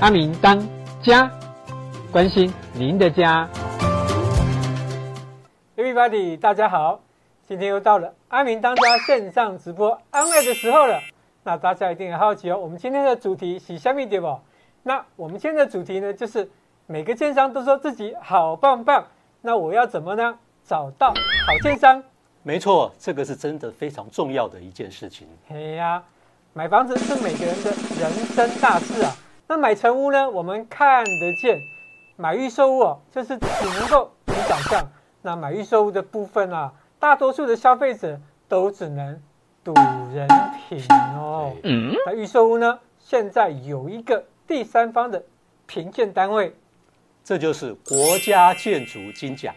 阿明当家，关心您的家。Everybody，大家好，今天又到了阿明当家线上直播安慰的时候了。那大家一定很好奇哦，我们今天的主题是虾米对不？那我们今天的主题呢，就是每个建商都说自己好棒棒，那我要怎么呢？找到好建商？没错，这个是真的非常重要的一件事情。嘿呀，买房子是每个人的人生大事啊。那买成屋呢？我们看得见；买预售屋哦，就是只能够凭想象。那买预售屋的部分啊，大多数的消费者都只能赌人品哦。嗯。那预售屋呢？现在有一个第三方的评鉴单位，这就是国家建筑金奖。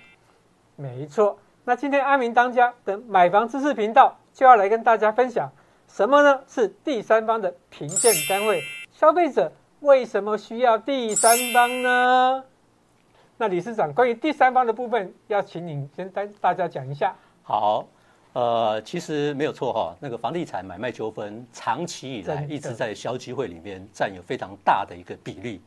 没错。那今天阿明当家的买房知识频道就要来跟大家分享什么呢？是第三方的评鉴单位，消费者。为什么需要第三方呢？那理事长，关于第三方的部分，要请你先跟大家讲一下。好，呃，其实没有错哈，那个房地产买卖纠纷长期以来一直在消基会里面占有非常大的一个比例，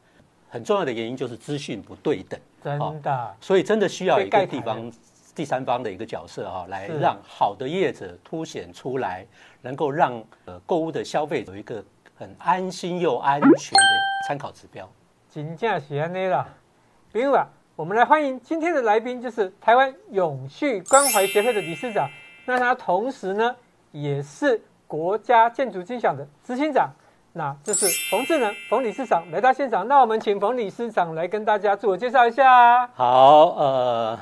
很重要的原因就是资讯不对等，真的，所以真的需要一个地方第三方的一个角色哈，来让好的业者凸显出来，能够让呃购物的消费者有一个。很安心又安全的参考指标，真正是安尼啦。比如啊，我们来欢迎今天的来宾，就是台湾永续关怀协会的理事长。那他同时呢，也是国家建筑金奖的执行长。那这是冯智能冯理事长来到现场。那我们请冯理事长来跟大家自我介绍一下。好，呃。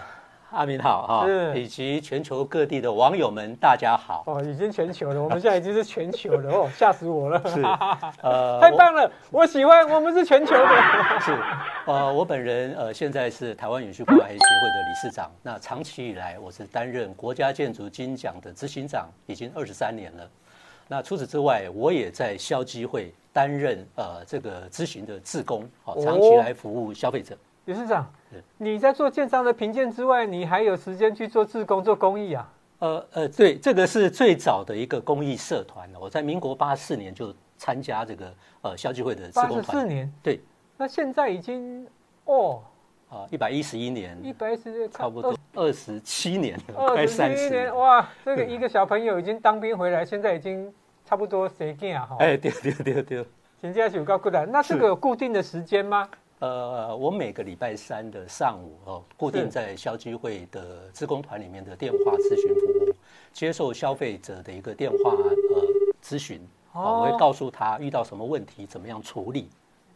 阿明好哈，以及全球各地的网友们，大家好。哦，已经全球了，我们现在已经是全球了哦，吓死我了。是，呃，太棒了，我，我喜欢，我们是全球的。是，呃，我本人呃现在是台湾永续关怀协会的理事长，那长期以来我是担任国家建筑金奖的执行长，已经二十三年了。那除此之外，我也在消基会担任呃这个咨询的志工，好，长期来服务消费者。理事长，你在做建商的评鉴之外，你还有时间去做自工、做公益啊？呃呃，对，这个是最早的一个公益社团。我在民国八四年就参加这个呃消基会的志工团。八四年，对。那现在已经哦，啊，一百一十一年，一百一十，差不多二十七年了，二十七年，哇，这个一个小朋友已经当兵回来，现在已经差不多生囝啊，哈。哎，对对对对。现在是有够过来，那这个有固定的时间吗？呃，我每个礼拜三的上午哦，固定在消基会的职工团里面的电话咨询服务，接受消费者的一个电话呃咨询，哦，我会告诉他遇到什么问题，怎么样处理，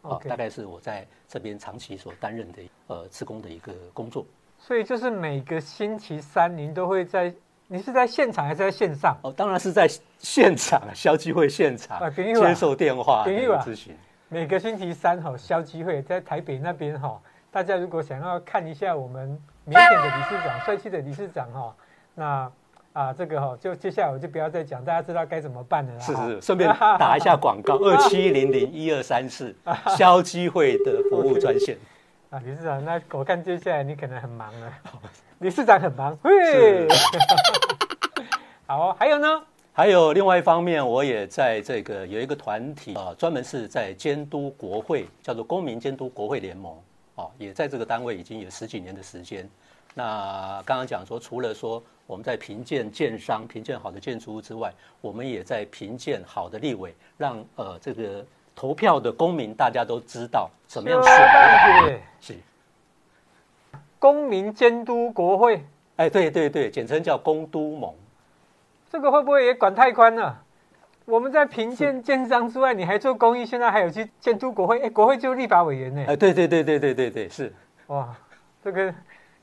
啊，大概是我在这边长期所担任的呃职工的一个工作。所以就是每个星期三，您都会在，你是在现场还是在线上？哦，当然是在现场，消基会现场接受电话咨询。每个星期三哈，消基会在台北那边哈，大家如果想要看一下我们腼腆的理事长、帅气的理事长哈，那啊这个哈，就接下来我就不要再讲，大家知道该怎么办了。是是，顺便打一下广告，二七零零一二三四，消基会的服务专线。啊，理事长，那我看接下来你可能很忙了。理事长很忙，嘿。好，还有呢？还有另外一方面，我也在这个有一个团体啊，专门是在监督国会，叫做公民监督国会联盟，啊，也在这个单位已经有十几年的时间。那刚刚讲说，除了说我们在评鉴建商、评鉴好的建筑物之外，我们也在评鉴好的立委，让呃这个投票的公民大家都知道怎么样选。是公民监督国会，哎，对对对，简称叫公都盟。这个会不会也管太宽了？我们在评鉴建商之外，你还做公益，现在还有去监督国会？哎，国会就是立法委员呢？哎，对对对对对对对，是。哇，这个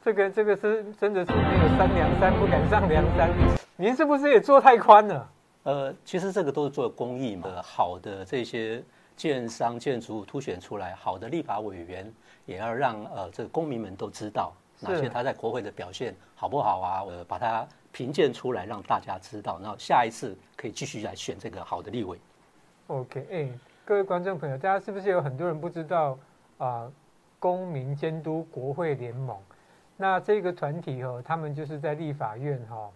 这个这个是真的是没有三梁山不敢上梁山。您是不是也做太宽了？呃，其实这个都是做公益嘛，好的这些建商建筑物凸显出来，好的立法委员也要让呃这个公民们都知道哪些他在国会的表现好不好啊？呃，把它。评鉴出来让大家知道，然后下一次可以继续来选这个好的立委。OK，哎、各位观众朋友，大家是不是有很多人不知道啊、公民监督国会联盟，那这个团体哦，他们就是在立法院哈、哦，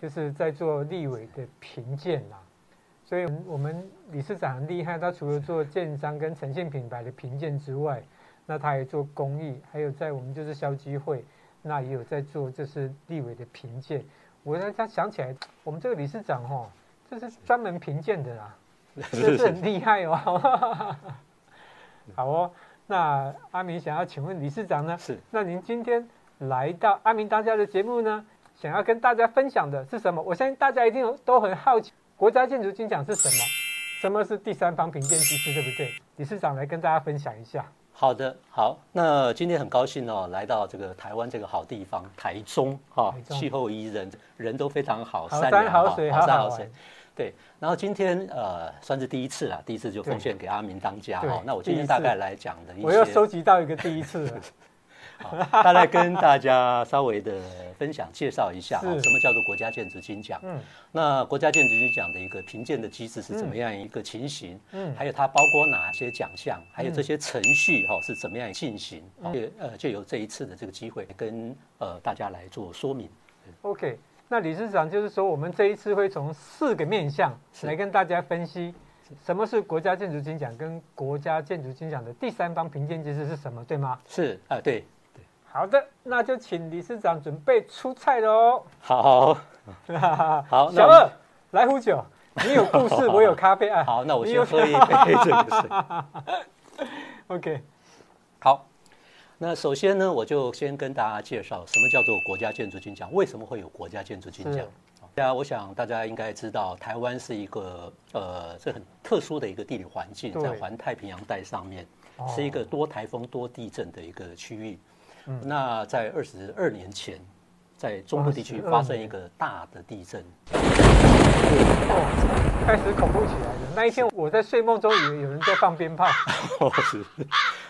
就是在做立委的评鉴啦。所以我们理事长很厉害，他除了做建商跟诚信品牌的评鉴之外，那他还做公益，还有在我们就是消基会，那也有在做就是立委的评鉴。我让他想起来，我们这个理事长哦，这是专门评鉴的啦，这是很厉害哦。好哦，那阿明想要请问理事长呢？是。那您今天来到阿明当家的节目呢，想要跟大家分享的是什么？我相信大家一定都很好奇，国家建筑金奖是什么？什么是第三方评鉴机制，对不对？理事长来跟大家分享一下。好的，好，那今天很高兴哦，来到这个台湾这个好地方，台中哈、哦，气候宜人，人都非常好，善良好水，好山好水，对。然后今天呃，算是第一次啦，第一次就奉献给阿明当家哈。那我今天大概来讲的一些，我又收集到一个第一次了。好，大概跟大家稍微的分享介绍一下，什么叫做国家建筑金奖？嗯，那国家建筑金奖的一个评鉴的机制是怎么样一个情形？嗯，还有它包括哪些奖项？还有这些程序哈是怎么样进行？也呃，就由这一次的这个机会跟呃大家来做说明。OK，那理事长就是说，我们这一次会从四个面向来跟大家分析，什么是国家建筑金奖，跟国家建筑金奖的第三方评鉴机制是什么，对吗？是啊，对。好的，那就请理事长准备出菜喽。好，好，小二来壶酒，你有故事，我有咖啡啊。好，那我先喝一杯这个是。OK，好，那首先呢，我就先跟大家介绍什么叫做国家建筑金奖，为什么会有国家建筑金奖？大家，我想大家应该知道，台湾是一个呃，这很特殊的一个地理环境，在环太平洋带上面，是一个多台风、多地震的一个区域。嗯、那在二十二年前，在中部地区发生一个大的地震，哦，开始恐怖起来了。那一天我在睡梦中以为有人在放鞭炮。哦，是。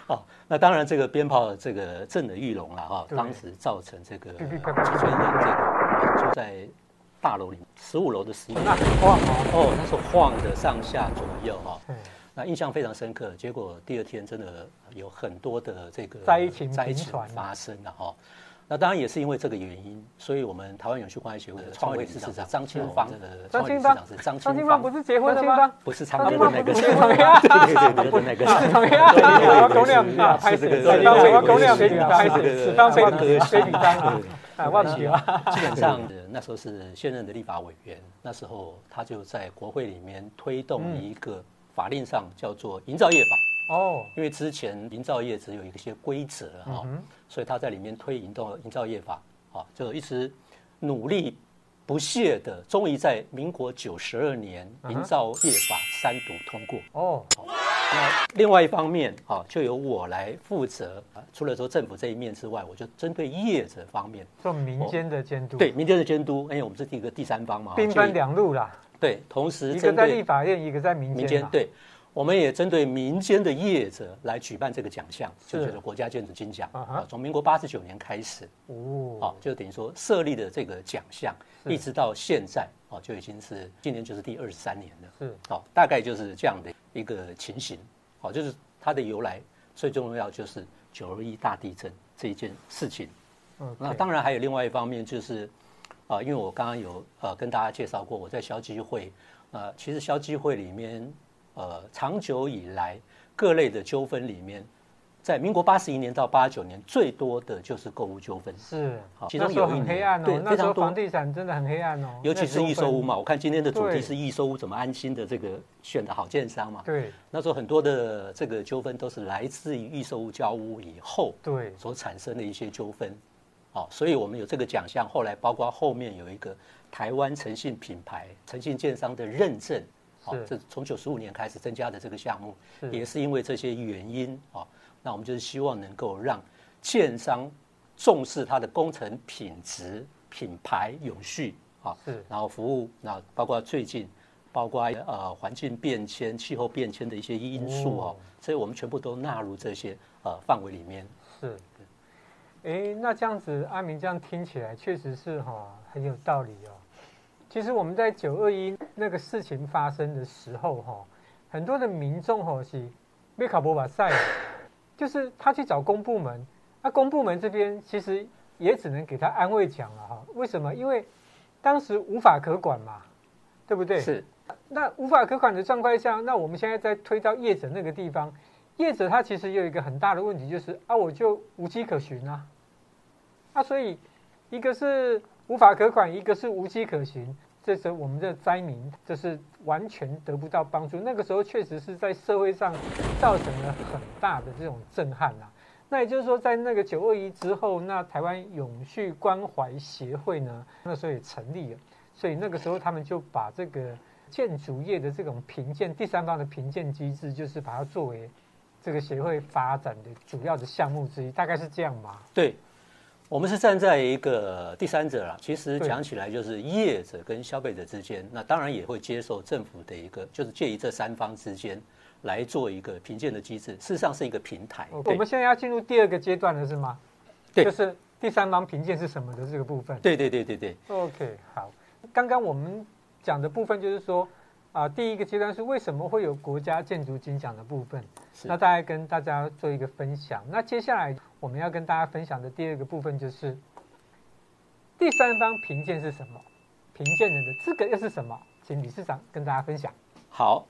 哦，那当然这个鞭炮这个震耳欲聋了哈，当时造成这个几千人这个住在大楼里十五楼的十一楼，那很晃哦，那时候晃的上下左右哈。那印象非常深刻，结果第二天真的有很多的这个灾情灾情发生了哈。那当然也是因为这个原因，所以我们台湾永续关爱协会的创会理事长张清芳，张清芳是张清芳，不是结婚的吗？不是唱歌的那个，对对对，那个是长庚。我公两笔，拍这个，我公两笔，拍这个，方飞飞飞比当啊，忘记了。基本上那时候是现任的立法委员，那时候他就在国会里面推动一个。法令上叫做营造业法。哦，因为之前营造业只有一些规则哈，所以他在里面推营造营造业法啊，就一直努力不懈的，终于在民国九十二年营造业法三读通过。哦。那另外一方面啊，就由我来负责啊，除了说政府这一面之外，我就针对业者方面。做民间的监督，对民间的监督，因为我们是第一个第三方嘛，兵分两路啦。对，同时一个在立法院，一个在民间。民间对，我们也针对民间的业者来举办这个奖项，就叫做国家建筑金奖啊。从民国八十九年开始，哦，就等于说设立的这个奖项，一直到现在哦，就已经是今年就是第二十三年了。是，哦，大概就是这样的一个情形。哦，就是它的由来最重要就是九二一大地震这一件事情。嗯，那当然还有另外一方面就是。啊，因为我刚刚有呃跟大家介绍过，我在消基会，呃，其实消基会里面，呃，长久以来各类的纠纷里面，在民国八十一年到八九年最多的就是购物纠纷。是，好，其中有一年，很黑暗哦，对，非常多。房地产真的很黑暗哦，尤其是易收屋嘛。我看今天的主题是易收屋怎么安心的这个选的好建商嘛。对，那时候很多的这个纠纷都是来自于易收屋交屋以后，对，所产生的一些纠纷。哦，所以我们有这个奖项，后来包括后面有一个台湾诚信品牌、诚信建商的认证，哦，这从九十五年开始增加的这个项目，也是因为这些原因哦，那我们就是希望能够让建商重视它的工程品质、品牌永续啊，是，然后服务，那包括最近包括呃环境变迁、气候变迁的一些因素哦，所以我们全部都纳入这些呃范围里面。是。哎，那这样子，阿明这样听起来确实是哈、哦、很有道理哦。其实我们在九二一那个事情发生的时候哈、哦，很多的民众哈是被卡波瓦塞，就是他去找公部门，那公部门这边其实也只能给他安慰奖了哈。为什么？因为当时无法可管嘛，对不对？是。那无法可管的状况下，那我们现在在推到业者那个地方，业者他其实有一个很大的问题，就是啊，我就无迹可寻啊，啊，所以一个是无法可管，一个是无机可寻，这时候我们的灾民就是完全得不到帮助。那个时候确实是在社会上造成了很大的这种震撼啊。那也就是说，在那个九二一之后，那台湾永续关怀协会呢，那时候也成立了，所以那个时候他们就把这个。建筑业的这种评鉴，第三方的评鉴机制，就是把它作为这个协会发展的主要的项目之一，大概是这样吗？对，我们是站在一个第三者啦。其实讲起来，就是业者跟消费者之间，那当然也会接受政府的一个，就是介于这三方之间来做一个评鉴的机制。事实上是一个平台。我们现在要进入第二个阶段了，是吗？对，就是第三方评鉴是什么的这个部分。对对对对对。OK，好，刚刚我们。讲的部分就是说，啊，第一个阶段是为什么会有国家建筑金奖的部分，那大概跟大家做一个分享。那接下来我们要跟大家分享的第二个部分就是，第三方评鉴是什么？评鉴人的资格又是什么？请理事长跟大家分享。好，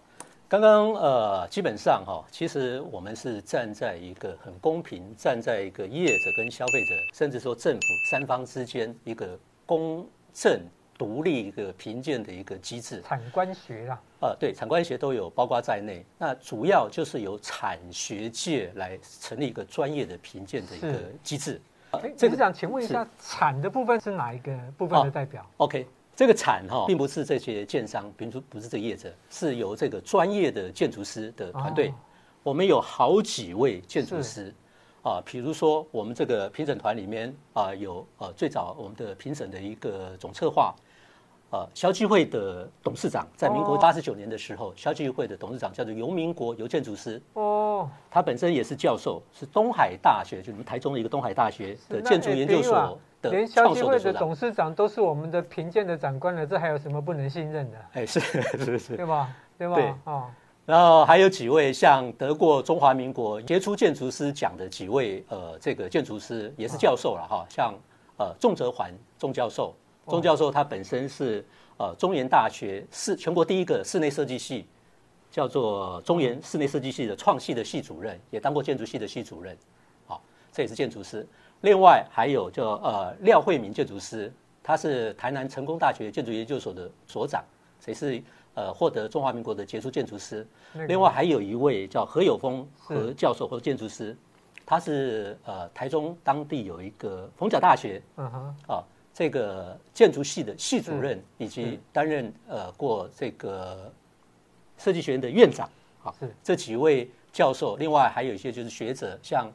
刚刚呃，基本上哈、哦，其实我们是站在一个很公平，站在一个业者跟消费者，甚至说政府三方之间一个公正。独立一个评鉴的一个机制，产官学啦，呃，对，产官学都有包括在内。那主要就是由产学界来成立一个专业的评鉴的一个机制。哎，理事长，请问一下，产的部分是哪一个部分的代表？哦，OK，这个产哈，并不是这些建商，比如说不是这个业者，是由这个专业的建筑师的团队。哦，我们有好几位建筑师。啊，比如说我们这个评审团里面啊，有呃最早我们的评审的一个总策划，呃，消基会的董事长，在民国八十九年的时候，消基会的董事长叫做游民国游建筑师。哦，他本身也是教授，是东海大学，就你们台中的一个东海大学的建筑研究所的创连消基会的董事长都是我们的评鉴的长官了，这还有什么不能信任的？哎，是是 是，对吧？对吧？对，哦。然后还有几位像得过中华民国杰出建筑师奖的几位呃，这个建筑师也是教授了哈，像呃仲哲环仲教授，仲教授他本身是呃中原大学室全国第一个室内设计系，叫做中原室内设计系的创系的系主任，也当过建筑系的系主任，好，这也是建筑师。另外还有叫呃廖惠明建筑师，他是台南成功大学建筑研究所的所长，谁是？呃，获得中华民国的杰出建筑师。另外还有一位叫何有峰何教授和建筑师，他是呃台中当地有一个逢甲大学，嗯哼，啊这个建筑系的系主任，以及担任呃过这个设计学院的院长。好，这几位教授，另外还有一些就是学者，像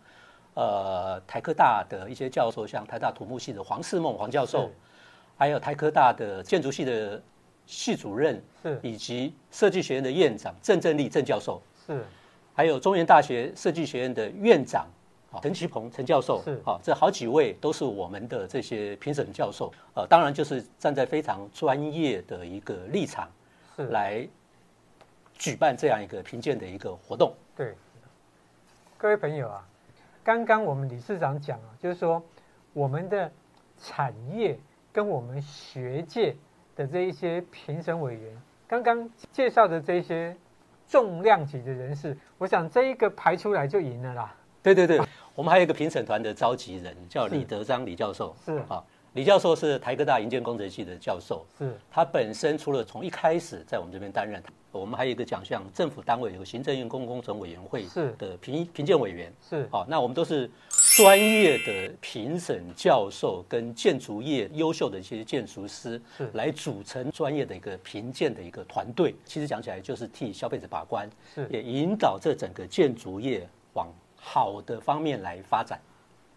呃台科大的一些教授，像台大土木系的黄世梦黄教授，还有台科大的建筑系的。系主任是，以及设计学院的院长郑正立郑教授是，还有中原大学设计学院的院长啊陈其鹏陈教授是，啊这好几位都是我们的这些评审教授，呃当然就是站在非常专业的一个立场是来举办这样一个评鉴的一个活动。对，各位朋友啊，刚刚我们理事长讲啊，就是说我们的产业跟我们学界。的这一些评审委员，刚刚介绍的这些重量级的人士，我想这一个排出来就赢了啦。对对对，我们还有一个评审团的召集人叫李德章李教授，是。啊，李教授是台科大营建工程系的教授，是。他本身除了从一开始在我们这边担任，我们还有一个奖项，政府单位有个行政院公共工程委员会是。的评评鉴委员，是。啊，那我们都是。专业的评审教授跟建筑业优秀的一些建筑师，是。来组成专业的一个评鉴的一个团队。其实讲起来就是替消费者把关，是。也引导这整个建筑业往好的方面来发展。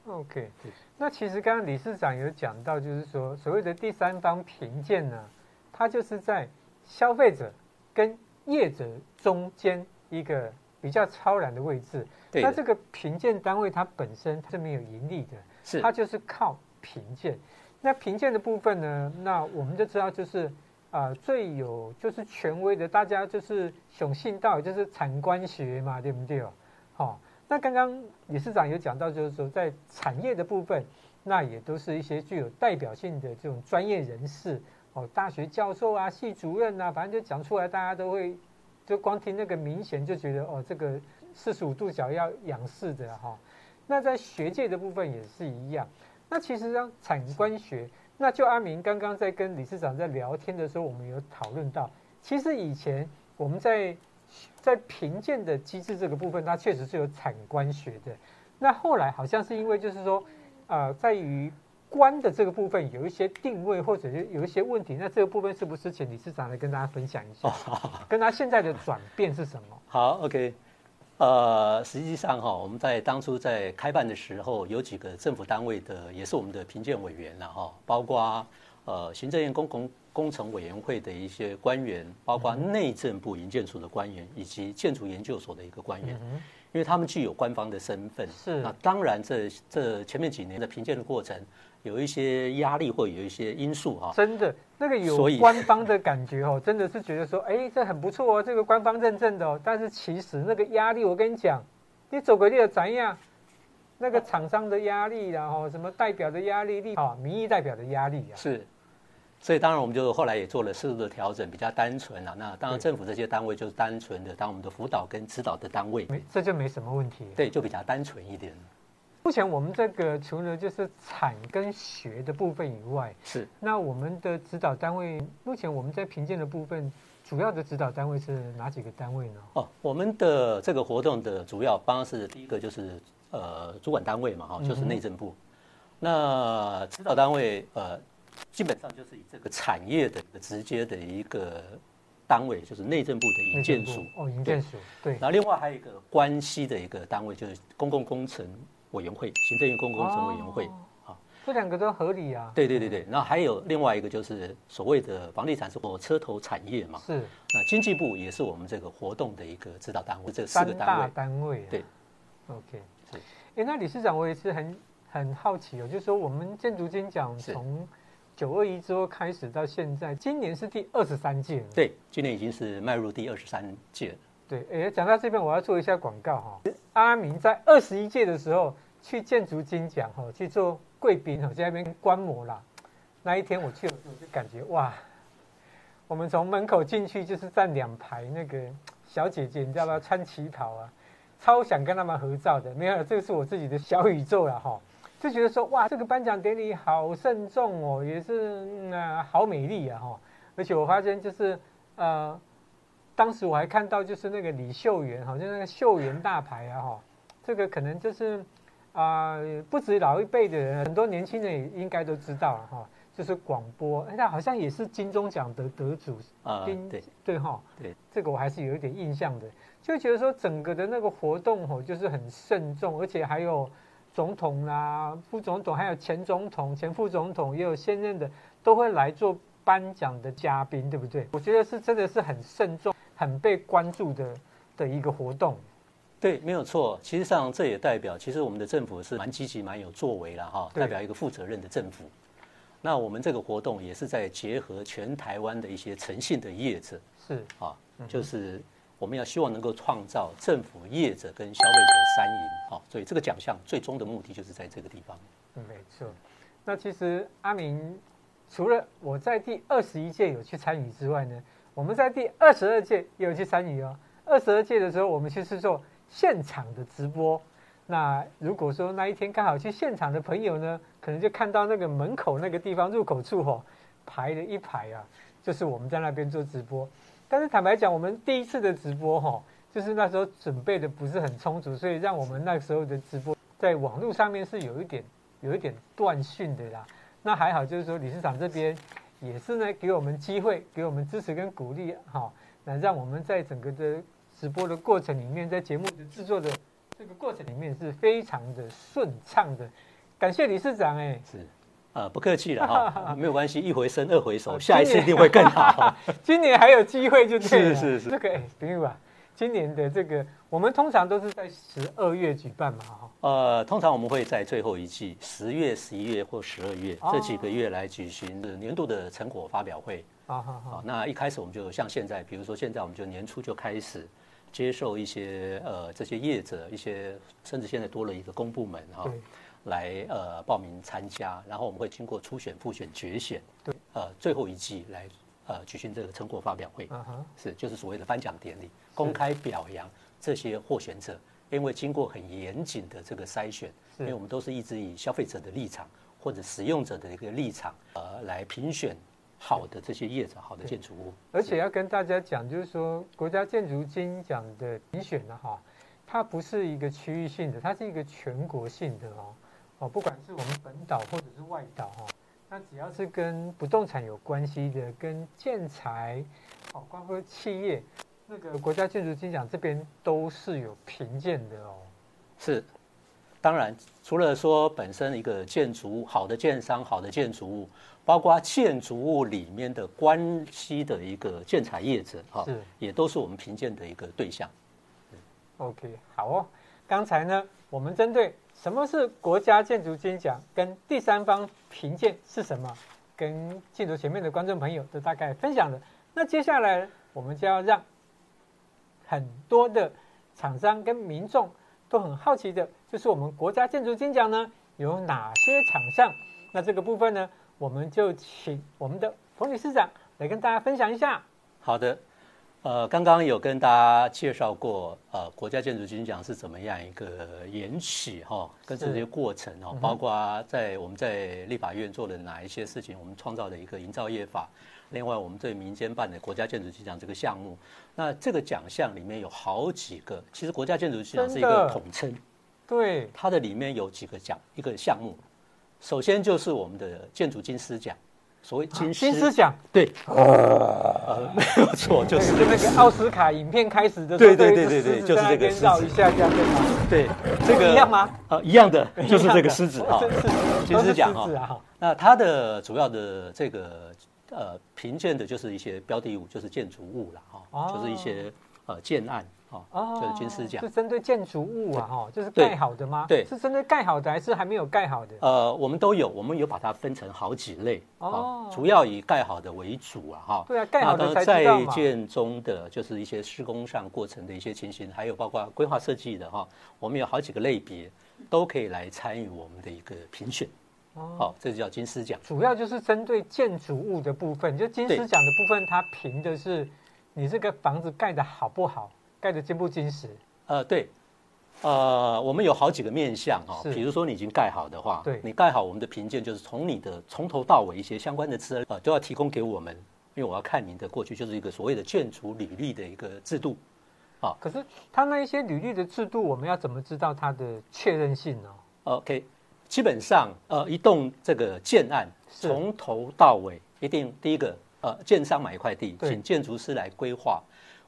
OK，那其实刚刚理事长有讲到，就是说所谓的第三方评鉴呢，它就是在消费者跟业者中间一个比较超然的位置。那这个评鉴单位它本身它是没有盈利的，是它就是靠评鉴。那评鉴的部分呢，那我们就知道就是啊、呃、最有就是权威的，大家就是雄信道就是产官学嘛，对不对？好、哦，那刚刚理事长有讲到，就是说在产业的部分，那也都是一些具有代表性的这种专业人士哦，大学教授啊，系主任啊，反正就讲出来，大家都会就光听那个明显就觉得哦，这个四十五度角要仰视的哈、那在学界的部分也是一样。那其实让产官学，那就阿明刚刚在跟理事长在聊天的时候，我们有讨论到，其实以前我们在在评鉴的机制这个部分，它确实是有产官学的。那后来好像是因为就是说，呃，在于。官的这个部分有一些定位，或者是有一些问题，那这个部分是不是请理事长来跟大家分享一下？跟他现在的转变是什么？好，OK，呃，实际上哈，我们在当初在开办的时候，有几个政府单位的，也是我们的评鉴委员了哈，包括呃行政院公共工程委员会的一些官员，包括内政部营建署的官员，以及建筑研究所的一个官员，因为他们具有官方的身份。是，那当然这这前面几年的评鉴的过程。有一些压力或有一些因素哈，真的那个有 官方的感觉哦，真的是觉得说，哎，这很不错哦，这个官方认证的哦。但是其实那个压力，我跟你讲，你走个地的怎样？那个厂商的压力，然后什么代表的压力力啊，民意代表的压力啊。是，所以当然我们就后来也做了适度的调整，比较单纯了。那当然政府这些单位就是单纯的当我们的辅导跟指导的单位，没这就没什么问题。对，就比较单纯一点。目前我们这个除了就是产跟学的部分以外，是那我们的指导单位，目前我们在评鉴的部分，主要的指导单位是哪几个单位呢？哦，我们的这个活动的主要方式，第一个就是呃主管单位嘛，哈，就是内政部。嗯、那指导单位呃，基本上就是以这个产业的直接的一个单位，就是内政部的营建署。哦，营建署对。然后另外还有一个关系的一个单位，就是公共工程。委员会，行政院公共工程委员会，啊，这两个都合理啊。对对对对，那还有另外一个就是所谓的房地产是火车头产业嘛。是。那经济部也是我们这个活动的一个指导单位，这四个单位。单位。对。OK。是。哎，那理事长，我也是很很好奇哦，就是说我们建筑金奖从九二一之后开始到现在，今年是第二十三届了。对，今年已经是迈入第二十三届了。对，哎，讲到这边，我要做一下广告哈。阿明在二十一届的时候去建筑金奖哈，去做贵宾哈，在那边观摩啦。那一天我去的时候，就感觉哇，我们从门口进去就是站两排那个小姐姐，你知道吗？穿旗袍啊，超想跟他们合照的。没有，这个是我自己的小宇宙了哈，就觉得说哇，这个颁奖典礼好慎重哦，也是那、嗯、好美丽啊哈。而且我发现就是呃。当时我还看到，就是那个李秀媛，好像那个秀媛大牌啊，哈，这个可能就是啊，不止老一辈的人，很多年轻人也应该都知道了哈，就是广播，那好像也是金钟奖的得主啊，对。对哈，对，这个我还是有一点印象的，就觉得说整个的那个活动哦，就是很慎重，而且还有总统啦、副总统，还有前总统、前副总统，也有现任的，都会来做颁奖的嘉宾，对不对？我觉得是真的是很慎重。很被关注的的一个活动，对，没有错。其实上这也代表，其实我们的政府是蛮积极、蛮有作为了哈，代表一个负责任的政府。那我们这个活动也是在结合全台湾的一些诚信的业者，是啊，就是我们要希望能够创造政府、业者跟消费者三赢啊。所以这个奖项最终的目的就是在这个地方。没错。那其实阿明除了我在第二十一届有去参与之外呢，我们在第二十二届也有去参与哦。二十二届的时候，我们去是做现场的直播。那如果说那一天刚好去现场的朋友呢，可能就看到那个门口那个地方入口处、哦，排了一排啊，就是我们在那边做直播。但是坦白讲，我们第一次的直播哈、就是那时候准备的不是很充足，所以让我们那时候的直播在网络上面是有一点有一点断讯的啦。那还好，就是说理事长这边。也是呢，给我们机会，给我们支持跟鼓励，哈，那让我们在整个的直播的过程里面，在节目的制作的这个过程里面是非常的顺畅的。感谢理事长，哎，是，啊，不客气了哈，没有关系，一回生二回熟，下一次一定会更好。今年还有机会就对了，是是是，这个哎，朋友啊。今年的这个，我们通常都是在十二月举办嘛，哈。呃，通常我们会在最后一季，十月、十一月或十二月这几个月来举行年度的成果发表会。啊哈哈。那一开始我们就像现在，比如说现在我们就年初就开始接受一些呃这些业者一些，甚至现在多了一个公部门哈。来呃报名参加，然后我们会经过初选、复选、决选，对，呃最后一季来呃举行这个成果发表会，嗯哼，是就是所谓的颁奖典礼，公开表扬这些获选者，因为经过很严谨的这个筛选，因为我们都是一直以消费者的立场或者使用者的一个立场呃来评选。好的，这些业者，好的建筑物，而且要跟大家讲，就是说国家建筑金奖的评选呢，哈，它不是一个区域性的，它是一个全国性的哦，哦，不管是我们本岛或者是外岛哈，那只要是跟不动产有关系的，跟建材，哦，包括企业，那个国家建筑金奖这边都是有评鉴的哦。是，当然，除了说本身一个建筑物好的建商，好的建筑物。包括建筑物里面的关系的一个建材业者，哈，也都是我们评鉴的一个对象。OK，好哦。刚才呢，我们针对什么是国家建筑金奖，跟第三方评鉴是什么，跟镜头前面的观众朋友都大概分享了。那接下来，我们就要让很多的厂商跟民众都很好奇的，就是我们国家建筑金奖呢有哪些厂项？那这个部分呢？我们就请我们的冯理事长来跟大家分享一下。好的，呃，刚刚有跟大家介绍过，呃，国家建筑金奖是怎么样一个延起哈，跟这些过程哦，包括在我们在立法院做的哪一些事情，我们创造的一个营造业法，另外我们对民间办的国家建筑金奖这个项目，那这个奖项里面有好几个，其实国家建筑金奖是一个统称，对，它的里面有几个奖，一个项目。首先就是我们的建筑金狮奖，所谓金狮金狮奖，对，呃，没有错，就是那个奥斯卡影片开始的时候，对对对对对，就是这个绕一下这样对对，这个一样吗？呃，一样的，就是这个狮子哈，金 狮奖哈。那它的主要的这个呃评鉴的就是一些标的物，就是建筑物了哈，就是一些呃建案。哦，就是金狮奖是针对建筑物啊，哈，就是盖好的吗？对，是针对盖好的还是还没有盖好的？呃，我们都有，我们有把它分成好几类哦，主要以盖好的为主啊，哈。对啊，盖好的。在建中的就是一些施工上过程的一些情形，还有包括规划设计的哈，我们有好几个类别都可以来参与我们的一个评选。哦，这就叫金狮奖，主要就是针对建筑物的部分，就金狮奖的部分，它评的是你这个房子盖的好不好。盖的坚不坚实？呃，对，呃，我们有好几个面向哈，比如说你已经盖好的话，对，你盖好，我们的评鉴就是从你的从头到尾一些相关的资料呃都要提供给我们，因为我要看您的过去就是一个所谓的建筑履历的一个制度，啊，可是他那一些履历的制度，我们要怎么知道它的确认性呢？OK，基本上呃，一栋这个建案从头到尾一定第一个呃，建商买一块地，请建筑师来规划。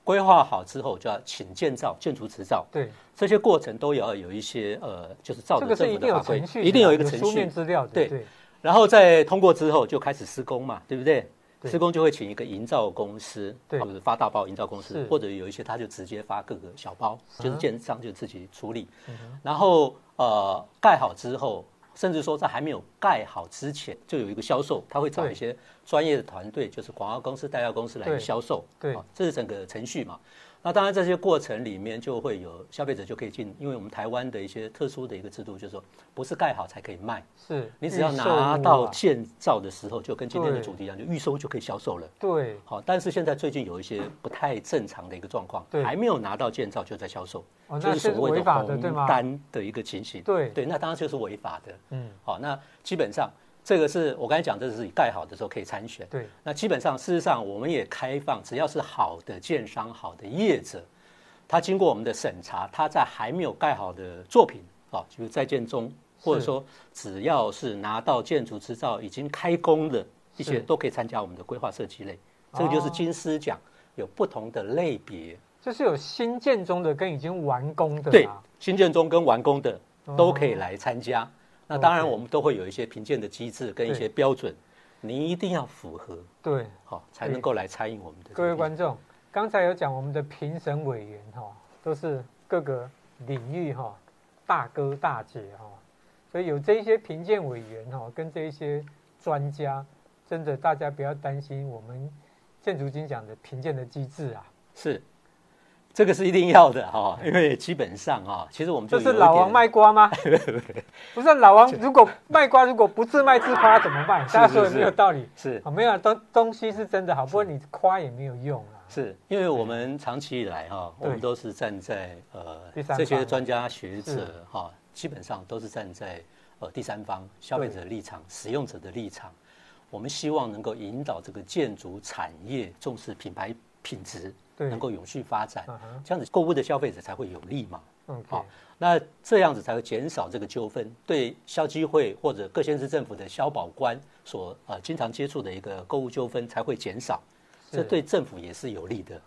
规划好之后，就要请建造、建筑执照。对，这些过程都要有一些呃，就是照着政府的法规，一定，一定有一个程序、书面资料。对，对，然后再通过之后，就开始施工嘛，对不对？对，施工就会请一个营造公司，或者发大包营造公司，或者有一些他就直接发各个小包，就是建商就自己处理。嗯、然后呃，盖好之后。甚至说，在还没有盖好之前，就有一个销售，他会找一些专业的团队，就是广告公司、代销公司来销售。对，这是整个程序嘛。那当然，这些过程里面就会有消费者就可以进，因为我们台湾的一些特殊的一个制度，就是说不是盖好才可以卖，是你只要拿到建造的时候，就跟今天的主题一样，就预收就可以销售了。对，好，但是现在最近有一些不太正常的一个状况，还没有拿到建造就在销售，就是所谓的红单的一个情形。对对，那当然就是违法的。嗯，好，那基本上。这个是我刚才讲，这是盖好的时候可以参选。对，那基本上事实上我们也开放，只要是好的建商、好的业者，他经过我们的审查，他在还没有盖好的作品啊，就是在建中，或者说只要是拿到建筑执照、已经开工的一些，都可以参加我们的规划设计类。这个就是金狮奖，有不同的类别，就是有新建中的跟已经完工的。对，新建中跟完工的都可以来参加。那当然，我们都会有一些评鉴的机制跟一些标准，你一定要符合，对，好才能够来参与我们的。各位观众，刚才有讲我们的评审委员哈，都是各个领域哈大哥大姐哈，所以有这一些评鉴委员哈跟这一些专家，真的大家不要担心我们建筑金奖的评鉴的机制啊。是，这个是一定要的哈，因为基本上啊，其实我们就这是老王卖瓜吗？不是老王，如果卖瓜，如果不自卖自夸怎么办？大家说有没有道理？是啊，没有东东西是真的好，不过你夸也没有用啊。是因为我们长期以来哈，我们都是站在呃这些专家学者哈，基本上都是站在呃第三方消费者的立场、使用者的立场，我们希望能够引导这个建筑产业重视品牌品质。能够永续发展，这样子购物的消费者才会有利嘛。嗯，好，那这样子才会减少这个纠纷，对消基会或者各县市政府的消保官所呃经常接触的一个购物纠纷才会减少，这对政府也是有利的。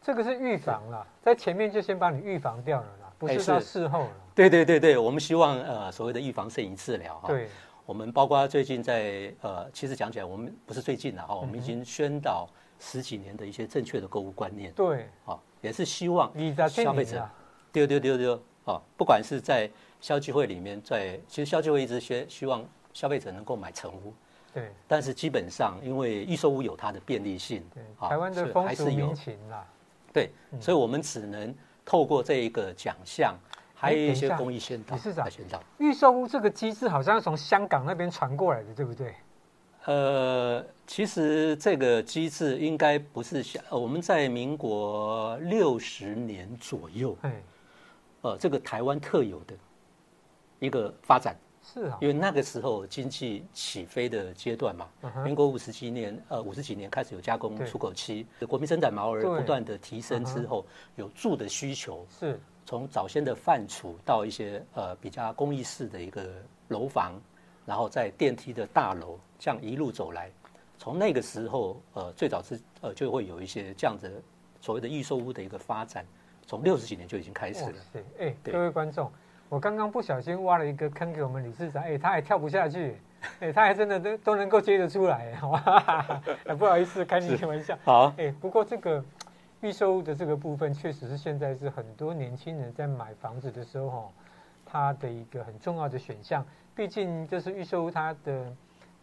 这个是预防啦，在前面就先帮你预防掉了啦，不是到事后了。对对对对，我们希望呃所谓的预防胜于治疗哈。对，我们包括最近在呃，其实讲起来，我们不是最近了哈，我们已经宣导。十几年的一些正确的购物观念，对，啊，也是希望消费者，丢丢丢丢啊，不管是在消基会里面，在其实消基会一直希希望消费者能够买成屋，对，但是基本上因为预售屋有它的便利性，对，台湾的风俗民情啦，对，所以我们只能透过这一个奖项，还有一些公益宣导，理事长，预售屋这个机制好像从香港那边传过来的，对不对？呃，其实这个机制应该不是像呃，我们在民国六十年左右，哎，呃，这个台湾特有的一个发展是啊，因为那个时候经济起飞的阶段嘛，民国五十几年，呃，五十几年开始有加工出口期，国民生产毛额不断的提升之后，有住的需求是，从早先的饭厨到一些呃比较公益式的一个楼房。然后在电梯的大楼这样一路走来，从那个时候，呃，最早是呃就会有一些这样子所谓的预售屋的一个发展，从六十几年就已经开始了。对，哎，各位观众，我刚刚不小心挖了一个坑给我们理事长，哎，他还跳不下去，哎，他还真的都都能够接得出来，好吧？不好意思，开你玩笑。好，哎，不过这个预售屋的这个部分，确实是现在是很多年轻人在买房子的时候，哈，它的一个很重要的选项。毕竟就是预售，它的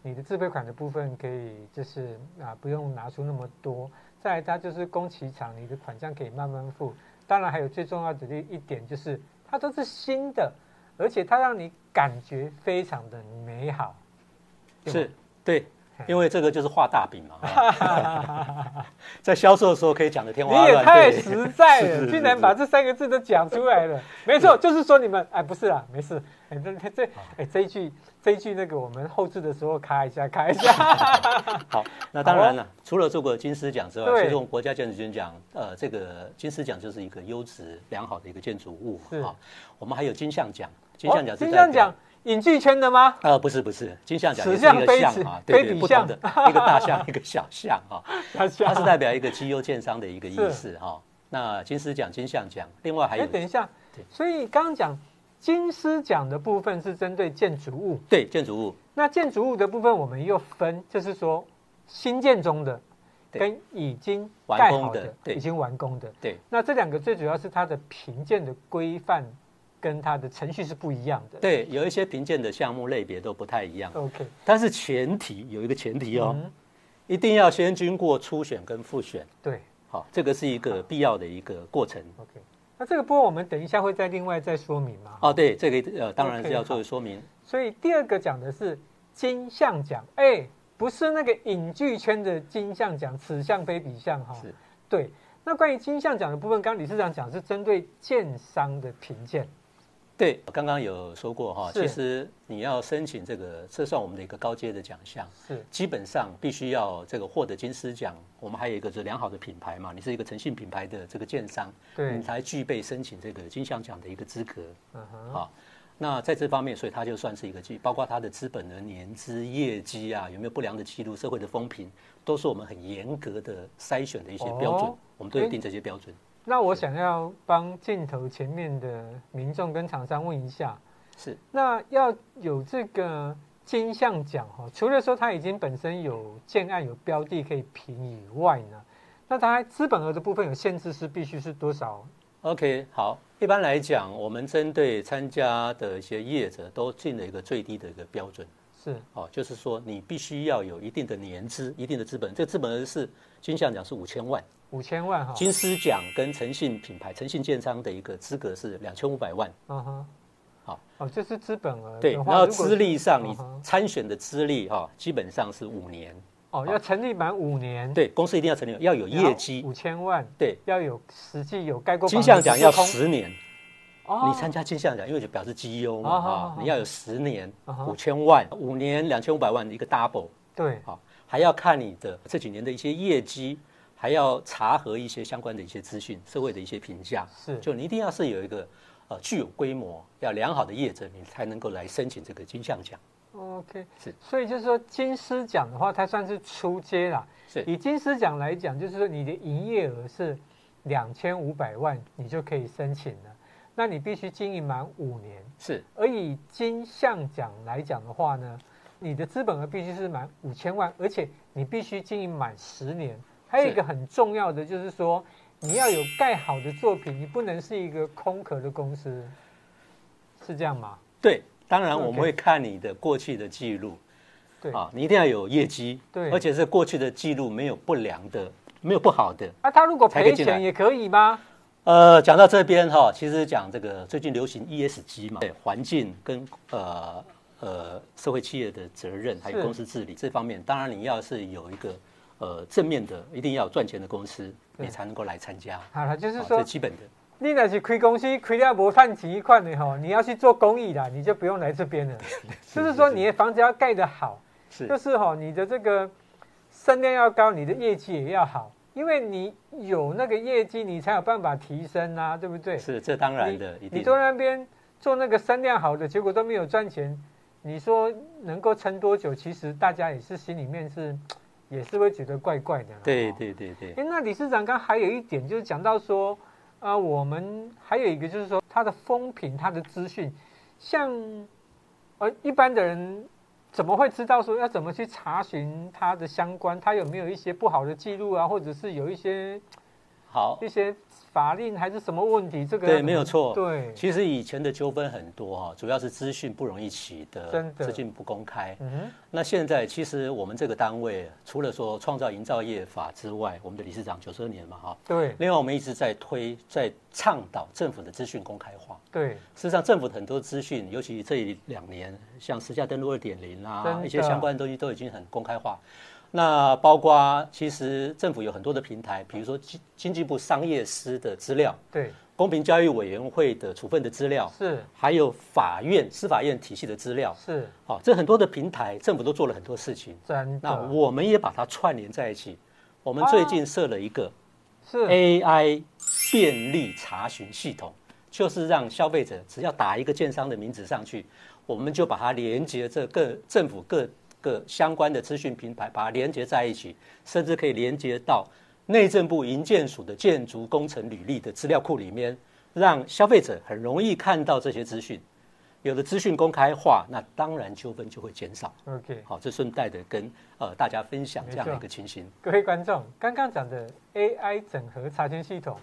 你的自备款的部分可以就是啊不用拿出那么多，再来它就是工期长，你的款项可以慢慢付。当然还有最重要的一一点就是它都是新的，而且它让你感觉非常的美好。是，对。因为这个就是画大饼嘛，在销售的时候可以讲的天花乱坠。你也太实在了，竟然把这三个字都讲出来了。没错，就是说你们哎，不是啦，没事。哎，这这哎这一句这一句那个我们后置的时候卡一下，卡一下。好，那当然了，除了做过金狮奖之外，其实我们国家建筑金奖，呃，这个金狮奖就是一个优质良好的一个建筑物啊。我们还有金像奖，金像奖，金像奖。影剧圈的吗？呃，不是不是，金像奖也是一个象啊，对对，不同的 一个大象，一个小象啊，它是代表一个绩优建商的一个意思哈。那金狮奖、金像奖，另外还有，等一下，所以刚刚讲金狮奖的部分是针对建筑物，对建筑物。那建筑物的部分我们又分，就是说新建中的跟已经完工的，已经完工的，对。那这两个最主要是它的评鉴的规范。跟它的程序是不一样的，对，有一些评鉴的项目类别都不太一样。OK，但是前提有一个前提哦，一定要先经过初选跟复选。对，好，这个是一个必要的一个过程。OK，那这个部分我们等一下会再另外再说明嘛？哦，对，这个呃当然是要作为说明。所以第二个讲的是金像奖，哎，不是那个影剧圈的金像奖，此项非彼项哈。是，对。那关于金像奖的部分，刚刚理事长讲是针对建商的评鉴。对，刚刚有说过哈，其实你要申请这个，这算我们的一个高阶的奖项，是。基本上必须要这个获得金狮奖。我们还有一个是良好的品牌嘛，你是一个诚信品牌的这个建商，对，你才具备申请这个金像奖的一个资格。嗯哼，好，那在这方面，所以它就算是一个记，包括它的资本的年资、业绩啊，有没有不良的记录、社会的风评，都是我们很严格的筛选的一些标准，我们都有定这些标准。那我想要帮镜头前面的民众跟厂商问一下，是那要有这个金像奖哈，除了说它已经本身有建案有标的可以评以外呢，那它资本额的部分有限制是必须是多少？OK，好，一般来讲，我们针对参加的一些业者都定了一个最低的一个标准，是哦，就是说你必须要有一定的年资、一定的资本，这个资本额是金像奖是五千万。五千万哈。金狮奖跟诚信品牌、诚信建商的一个资格是两千五百万。嗯哼。好哦，这是资本额。对，然后资历上，你参选的资历哈，基本上是五年。哦，要成立满五年。对，公司一定要成立，要有业绩。五千万。对，要有实际有盖过。金像奖要十年。你参加金像奖，因为就表示绩优嘛啊，你要有十年，五千万，五年两千五百万的一个 double。对。好，还要看你的这几年的一些业绩，还要查核一些相关的一些资讯，社会的一些评价。是。就你一定要是有一个。呃，具有规模、要良好的业者，你才能够来申请这个金像奖。OK，是，所以就是说金狮奖的话，它算是初阶啦。是，以金狮奖来讲，就是说你的营业额是两千五百万，你就可以申请了。那你必须经营满五年。是，而以金像奖来讲的话呢，你的资本额必须是满五千万，而且你必须经营满十年。还有一个很重要的就是说。你要有盖好的作品，你不能是一个空壳的公司，是这样吗？对，当然我们会看你的过去的记录，对啊，你一定要有业绩，对，而且是过去的记录没有不良的，没有不好的。啊，他如果赔钱也可以吗？呃，讲到这边哈，其实讲这个最近流行 ESG 嘛，对，环境跟呃呃社会企业的责任，还有公司治理这方面，当然你要是有一个。呃，正面的一定要赚钱的公司，你才能够来参加。好了，就是说，基本的。你那是开公司开了无赚钱一块的哈，你要去做公益的，你就不用来这边了。就是说，你的房子要盖得好，是，就是哈，你的这个声量要高，你的业绩也要好，因为你有那个业绩，你才有办法提升啊，对不对？是，这当然的。你坐那边做那个声量好的，结果都没有赚钱，你说能够撑多久？其实大家也是心里面是。也是会觉得怪怪的。对对对对。哎，那理事长刚还有一点就是讲到说，啊、呃，我们还有一个就是说，他的风评、他的资讯，像，呃，一般的人怎么会知道说要怎么去查询他的相关？他有没有一些不好的记录啊，或者是有一些好一些。法令还是什么问题？这个对，没有错。对，其实以前的纠纷很多哈，主要是资讯不容易取得，资讯不公开。嗯哼。那现在其实我们这个单位除了说创造营造业法之外，我们的理事长九十二年嘛哈。对。另外我们一直在推，在倡导政府的资讯公开化。对。事实上，政府很多资讯，尤其这两年，像实价登录二点零啊，一些相关的东西都已经很公开化。那包括其实政府有很多的平台，比如说经经济部商业司的资料，对，公平交易委员会的处分的资料，是，还有法院司法院体系的资料，是，好，这很多的平台，政府都做了很多事情，真的。那我们也把它串联在一起，我们最近设了一个是 AI 便利查询系统，就是让消费者只要打一个建商的名字上去，我们就把它连接这各政府各。个相关的资讯平台，把它连接在一起，甚至可以连接到内政部营建署的建筑工程履历的资料库里面，让消费者很容易看到这些资讯。有的资讯公开化，那当然纠纷就会减少。OK，好，这顺带的跟呃大家分享这样的一个情形。各位观众，刚刚讲的 AI 整合查询系统，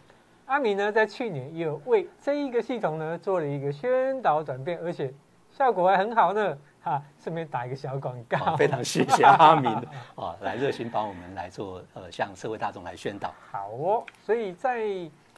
阿明呢在去年也有为这一个系统呢做了一个宣导转变，而且效果还很好呢。哈，顺便打一个小广告，非常谢谢阿明哦，来热心帮我们来做呃，向社会大众来宣导。好哦，所以在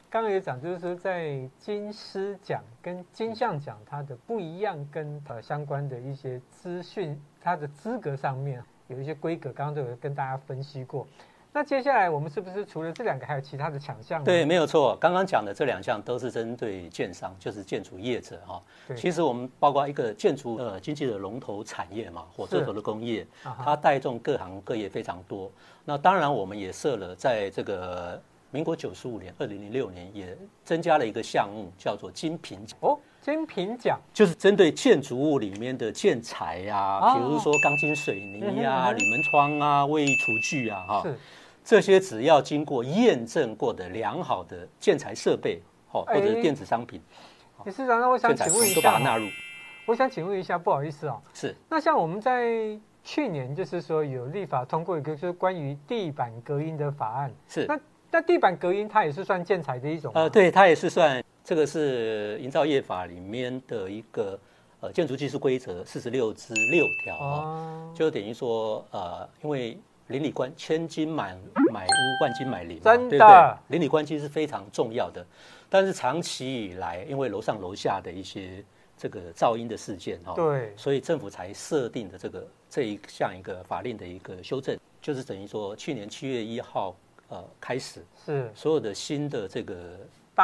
刚刚也讲，就是说在金狮奖跟金像奖它的不一样，跟呃相关的一些资讯，它的资格上面有一些规格，刚刚都有跟大家分析过。那接下来我们是不是除了这两个，还有其他的强项？对，没有错。刚刚讲的这两项都是针对建商，就是建筑业者哈。其实我们包括一个建筑呃经济的龙头产业嘛，火车头的工业，它带动各行各业非常多。那当然我们也设了，在这个民国九十五年，二零零六年也增加了一个项目，叫做精品奖。哦，精品奖就是针对建筑物里面的建材呀，比如说钢筋水泥呀、铝门窗啊、卫浴厨具啊，哈。这些只要经过验证过的良好的建材设备，或者是电子商品，理事长，那我想请问一下，都把它纳入。我想请问一下，不好意思哦，是。那像我们在去年就是说有立法通过一个就是关于地板隔音的法案，是。那那地板隔音它也是算建材的一种？呃，对，它也是算。这个是营造业法里面的一个呃建筑技术规则四十六之六条，哦，就等于说呃，因为。邻里关千金买买屋，万金买邻，真的，对不对？邻里关系是非常重要的。但是长期以来，因为楼上楼下的一些这个噪音的事件哈，对，所以政府才设定的这个这一项一个法令的一个修正，就是等于说去年七月一号呃开始是所有的新的这个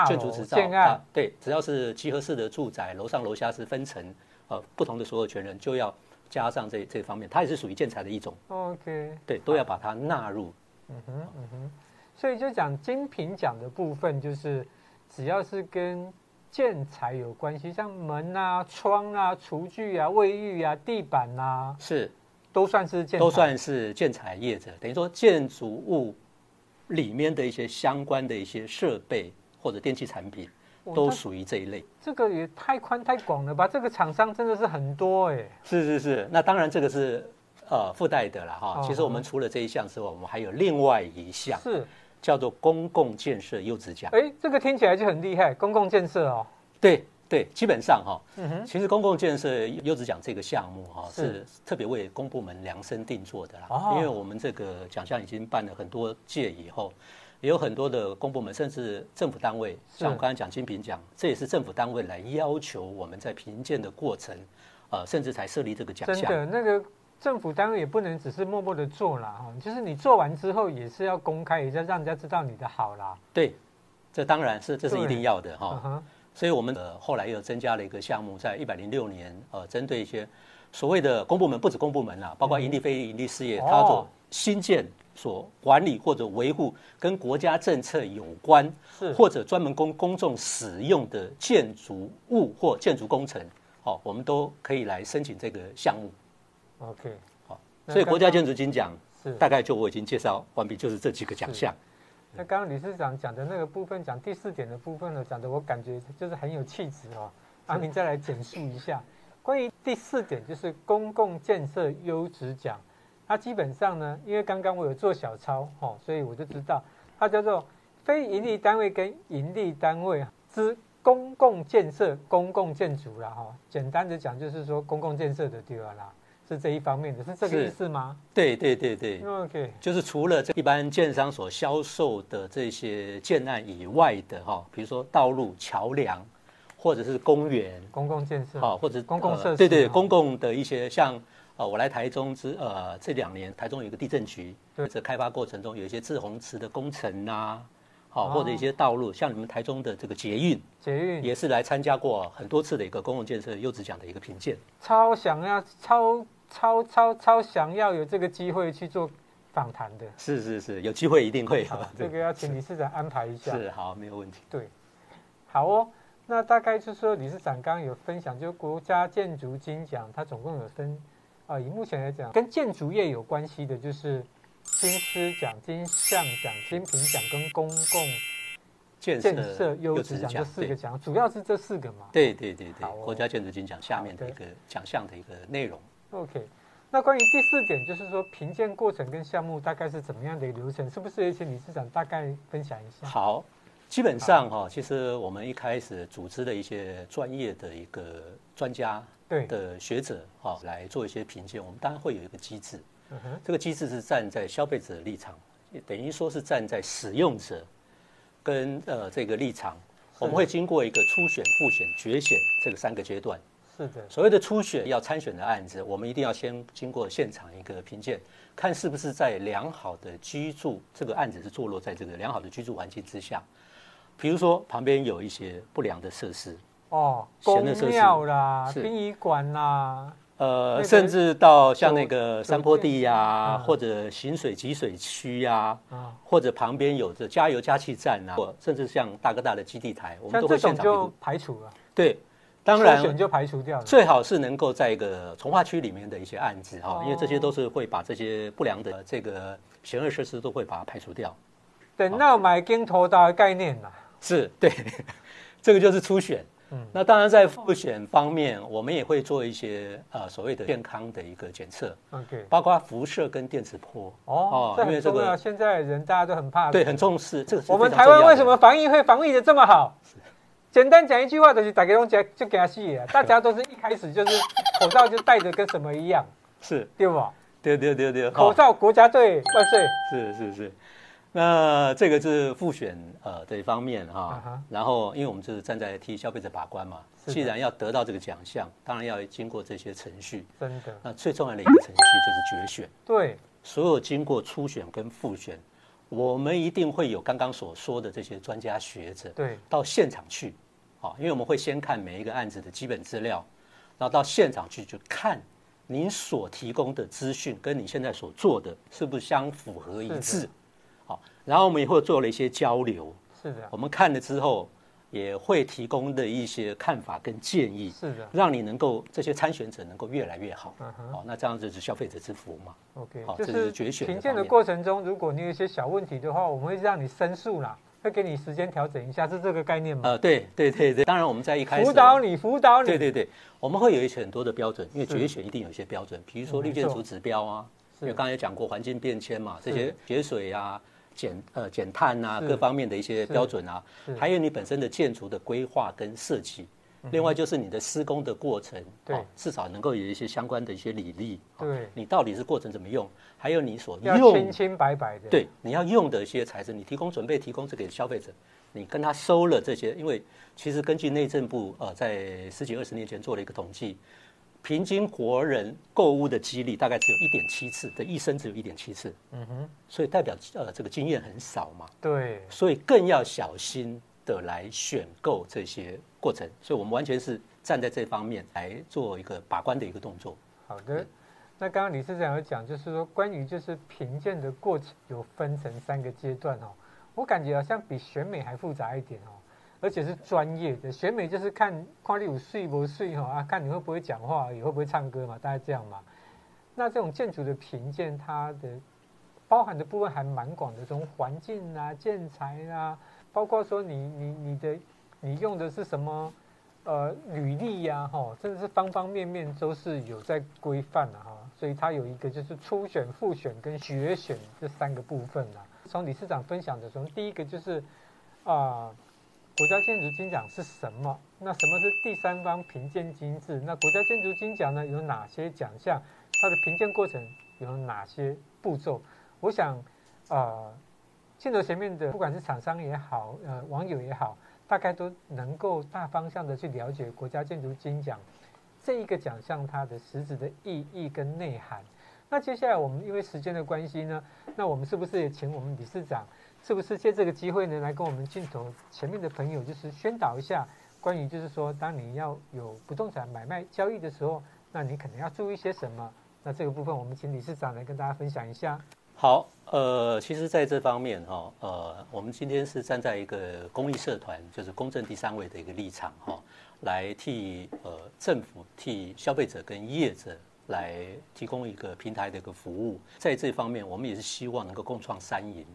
建筑执照啊，对，只要是集合式的住宅，楼上楼下是分层呃不同的所有权人就要。加上这这方面，它也是属于建材的一种。OK，对，都要把它纳入。嗯哼，嗯哼。所以就讲精品奖的部分，就是只要是跟建材有关系，像门啊、窗啊、厨具啊、卫浴啊、地板啊，是都算是建材，都算是建材业者。等于说建筑物里面的一些相关的一些设备或者电器产品。都属于这一类，这个也太宽太广了吧？这个厂商真的是很多哎。是是是，那当然这个是呃附带的了哈。其实我们除了这一项之外，我们还有另外一项，是叫做公共建设优质奖。哎，这个听起来就很厉害，公共建设哦。对对，基本上哈，嗯哼，其实公共建设优质奖这个项目哈是特别为公部门量身定做的啦。因为我们这个奖项已经办了很多届以后。也有很多的公部门，甚至政府单位，像我刚才讲金平奖，这也是政府单位来要求我们在评鉴的过程，呃，甚至才设立这个奖项。真的，那个政府单位也不能只是默默的做啦，哈，就是你做完之后也是要公开，也要让人家知道你的好啦。对，这当然是这是一定要的哈。所以我们呃后来又增加了一个项目，在一百零六年，呃，针对一些所谓的公部门，不止公部门啦，包括营利、非营利事业，它做新建。所管理或者维护跟国家政策有关，或者专门供公众使用的建筑物或建筑工程，好，我们都可以来申请这个项目。OK，好，所以国家建筑金奖大概就我已经介绍完毕，就是这几个奖项。那刚刚理事长讲的那个部分，讲第四点的部分呢，讲的我感觉就是很有气质哦。阿明再来简述一下，关于第四点就是公共建设优质奖。它基本上呢，因为刚刚我有做小抄，哦，所以我就知道它叫做非盈利单位跟盈利单位之公共建设、公共建筑啦，哈。简单的讲就是说公共建设的地方啦，是这一方面的，是这个意思吗？对对对对，OK，就是除了这一般建商所销售的这些建案以外的哈，比如说道路、桥梁，或者是公园、公共建设，好，或者公共设施，呃、对对，公共的一些像。哦，我来台中之呃这两年，台中有一个地震局，在开发过程中有一些滞洪池的工程啊，好或者一些道路，像你们台中的这个捷运，捷运也是来参加过很多次的一个公共建设优质奖的一个评鉴。超想要，超超超超想要有这个机会去做访谈的。是是是，有机会一定会。有，这个要请理事长安排一下。是好，没有问题。对，好哦。那大概就是说，理事长刚刚有分享，就国家建筑金奖，它总共有分。啊，以目前来讲，跟建筑业有关系的，就是金狮奖、金像奖、金品奖跟公共建设优质奖这四个奖，主要是这四个嘛？对对对对，国家建筑金奖下面的一个奖项的一个内容。OK，那关于第四点，就是说评鉴过程跟项目大概是怎么样的一个流程？是不是也请理事长大概分享一下？好，基本上哈，其实我们一开始组织的一些专业的一个专家。对的学者啊，来做一些评鉴，我们当然会有一个机制。嗯哼，这个机制是站在消费者的立场，等于说是站在使用者跟呃这个立场，我们会经过一个初选、复选、决选这个三个阶段。是的，所谓的初选要参选的案子，我们一定要先经过现场一个评鉴，看是不是在良好的居住，这个案子是坐落在这个良好的居住环境之下。比如说旁边有一些不良的设施。哦，宫庙啦，殡仪馆啦，呃，甚至到像那个山坡地呀、啊，或者行水集水区呀，啊，或者旁边有着加油加气站啊，或甚至像大哥大的基地台，我们都会现场就排除了。对，当然选就排除掉了。最好是能够在一个从化区里面的一些案子哈，因为这些都是会把这些不良的这个嫌恶设施都会把它排除掉。等到买镜头的概念啦，是对，这个就是初选。嗯，那当然，在复选方面，我们也会做一些呃所谓的健康的一个检测，OK，包括辐射跟电磁波哦，因为这个现在人大家都很怕，对，很重视这个。我们台湾为什么防疫会防疫的这么好？简单讲一句话，就是大家都讲就给他洗，大家都是一开始就是口罩就戴着跟什么一样，是对吧？对对对对，口罩国家队万岁！是是是。那这个是复选呃这一方面哈，uh. 然后因为我们就是站在替消费者把关嘛，既然要得到这个奖项，当然要经过这些程序。真的。那最重要的一个程序就是决选。对。所有经过初选跟复选，我们一定会有刚刚所说的这些专家学者，对，到现场去，啊，因为我们会先看每一个案子的基本资料，然后到现场去就看您所提供的资讯跟你现在所做的是不是相符合一致。好然后我们也会做了一些交流，是的。我们看了之后，也会提供的一些看法跟建议，是的，让你能够这些参选者能够越来越好。嗯哼。好，那这样子是消费者之福嘛？OK。好，这是决选。评鉴的过程中，如果你有一些小问题的话，我们会让你申诉啦，会给你时间调整一下，是这个概念吗？呃，对对对对。当然我们在一开始辅导你，辅导你。对对对，我们会有一些很多的标准，因为决选一定有一些标准，比如说绿建筑指标啊，因为刚才讲过环境变迁嘛，这些节水啊。减呃减碳啊，各方面的一些标准啊，还有你本身的建筑的规划跟设计，另外就是你的施工的过程，对、哦，至少能够有一些相关的一些履历，对，你到底是过程怎么用，还有你所用要清清白白的，对，你要用的一些材质，你提供准备提供这给消费者，你跟他收了这些，因为其实根据内政部呃在十几二十年前做了一个统计。平均国人购物的几率大概只有一点七次，的一生只有一点七次。嗯哼，所以代表呃这个经验很少嘛。对，所以更要小心的来选购这些过程。所以我们完全是站在这方面来做一个把关的一个动作。好的，那刚刚理事长有讲，就是说关于就是评鉴的过程有分成三个阶段哦，我感觉好像比选美还复杂一点哦。而且是专业的选美，就是看看你有水不水哈啊，看你会不会讲话，也会不会唱歌嘛，大概这样嘛。那这种建筑的评鉴，它的包含的部分还蛮广的，从环境啊、建材啊，包括说你你你的你用的是什么呃履历呀哈，甚至是方方面面都是有在规范的哈。所以它有一个就是初选、复选跟决选这三个部分啦。从理事长分享的，从第一个就是啊。国家建筑金奖是什么？那什么是第三方评鉴机制？那国家建筑金奖呢，有哪些奖项？它的评鉴过程有哪些步骤？我想，呃，镜头前面的不管是厂商也好，呃，网友也好，大概都能够大方向的去了解国家建筑金奖这一个奖项它的实质的意义跟内涵。那接下来我们因为时间的关系呢，那我们是不是也请我们理事长？是不是借这个机会呢，来跟我们镜头前面的朋友，就是宣导一下关于，就是说，当你要有不动产买卖交易的时候，那你可能要注意些什么？那这个部分，我们请理事长来跟大家分享一下。好，呃，其实在这方面哈，呃，我们今天是站在一个公益社团，就是公正第三位的一个立场哈，来替呃政府、替消费者跟业者来提供一个平台的一个服务。在这方面，我们也是希望能够共创三赢。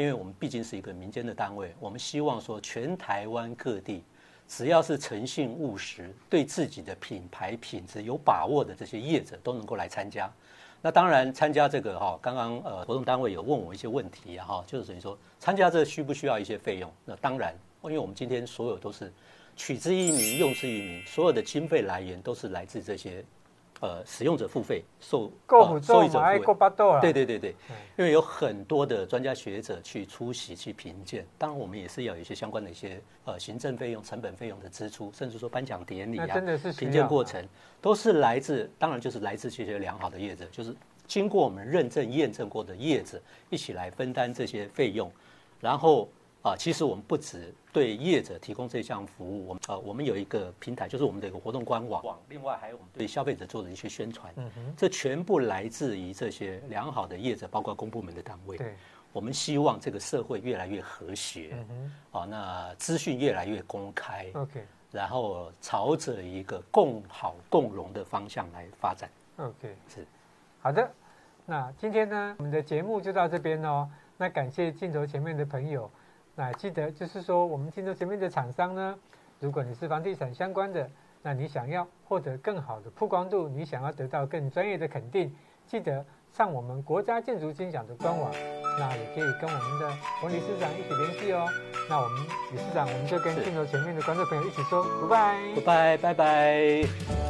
因为我们毕竟是一个民间的单位，我们希望说全台湾各地，只要是诚信务实、对自己的品牌品质有把握的这些业者都能够来参加。那当然参加这个哈，刚刚呃活动单位有问我一些问题哈，就是等于说参加这需不需要一些费用？那当然，因为我们今天所有都是取之于民、用之于民，所有的经费来源都是来自这些。呃，使用者付费，受呃受益者付费。对对对对，因为有很多的专家学者去出席去评鉴，当然我们也是要有一些相关的一些呃行政费用、成本费用的支出，甚至说颁奖典礼啊，评鉴过程都是来自，当然就是来自这些良好的业者，就是经过我们认证验证过的业者一起来分担这些费用，然后。啊，其实我们不只对业者提供这项服务，我们啊，我们有一个平台，就是我们的一个活动官网。另外还有我们对消费者做的一些宣传。嗯哼，这全部来自于这些良好的业者，包括公部门的单位。对，我们希望这个社会越来越和谐。嗯哼，啊，那资讯越来越公开。OK，然后朝着一个共好共荣的方向来发展。OK，是，好的。那今天呢，我们的节目就到这边哦。那感谢镜头前面的朋友。那记得就是说，我们镜头前面的厂商呢，如果你是房地产相关的，那你想要获得更好的曝光度，你想要得到更专业的肯定，记得上我们国家建筑金奖的官网，那也可以跟我们的王理事长一起联系哦。那我们理事长，我们就跟镜头前面的观众朋友一起说，拜拜，拜拜，拜拜。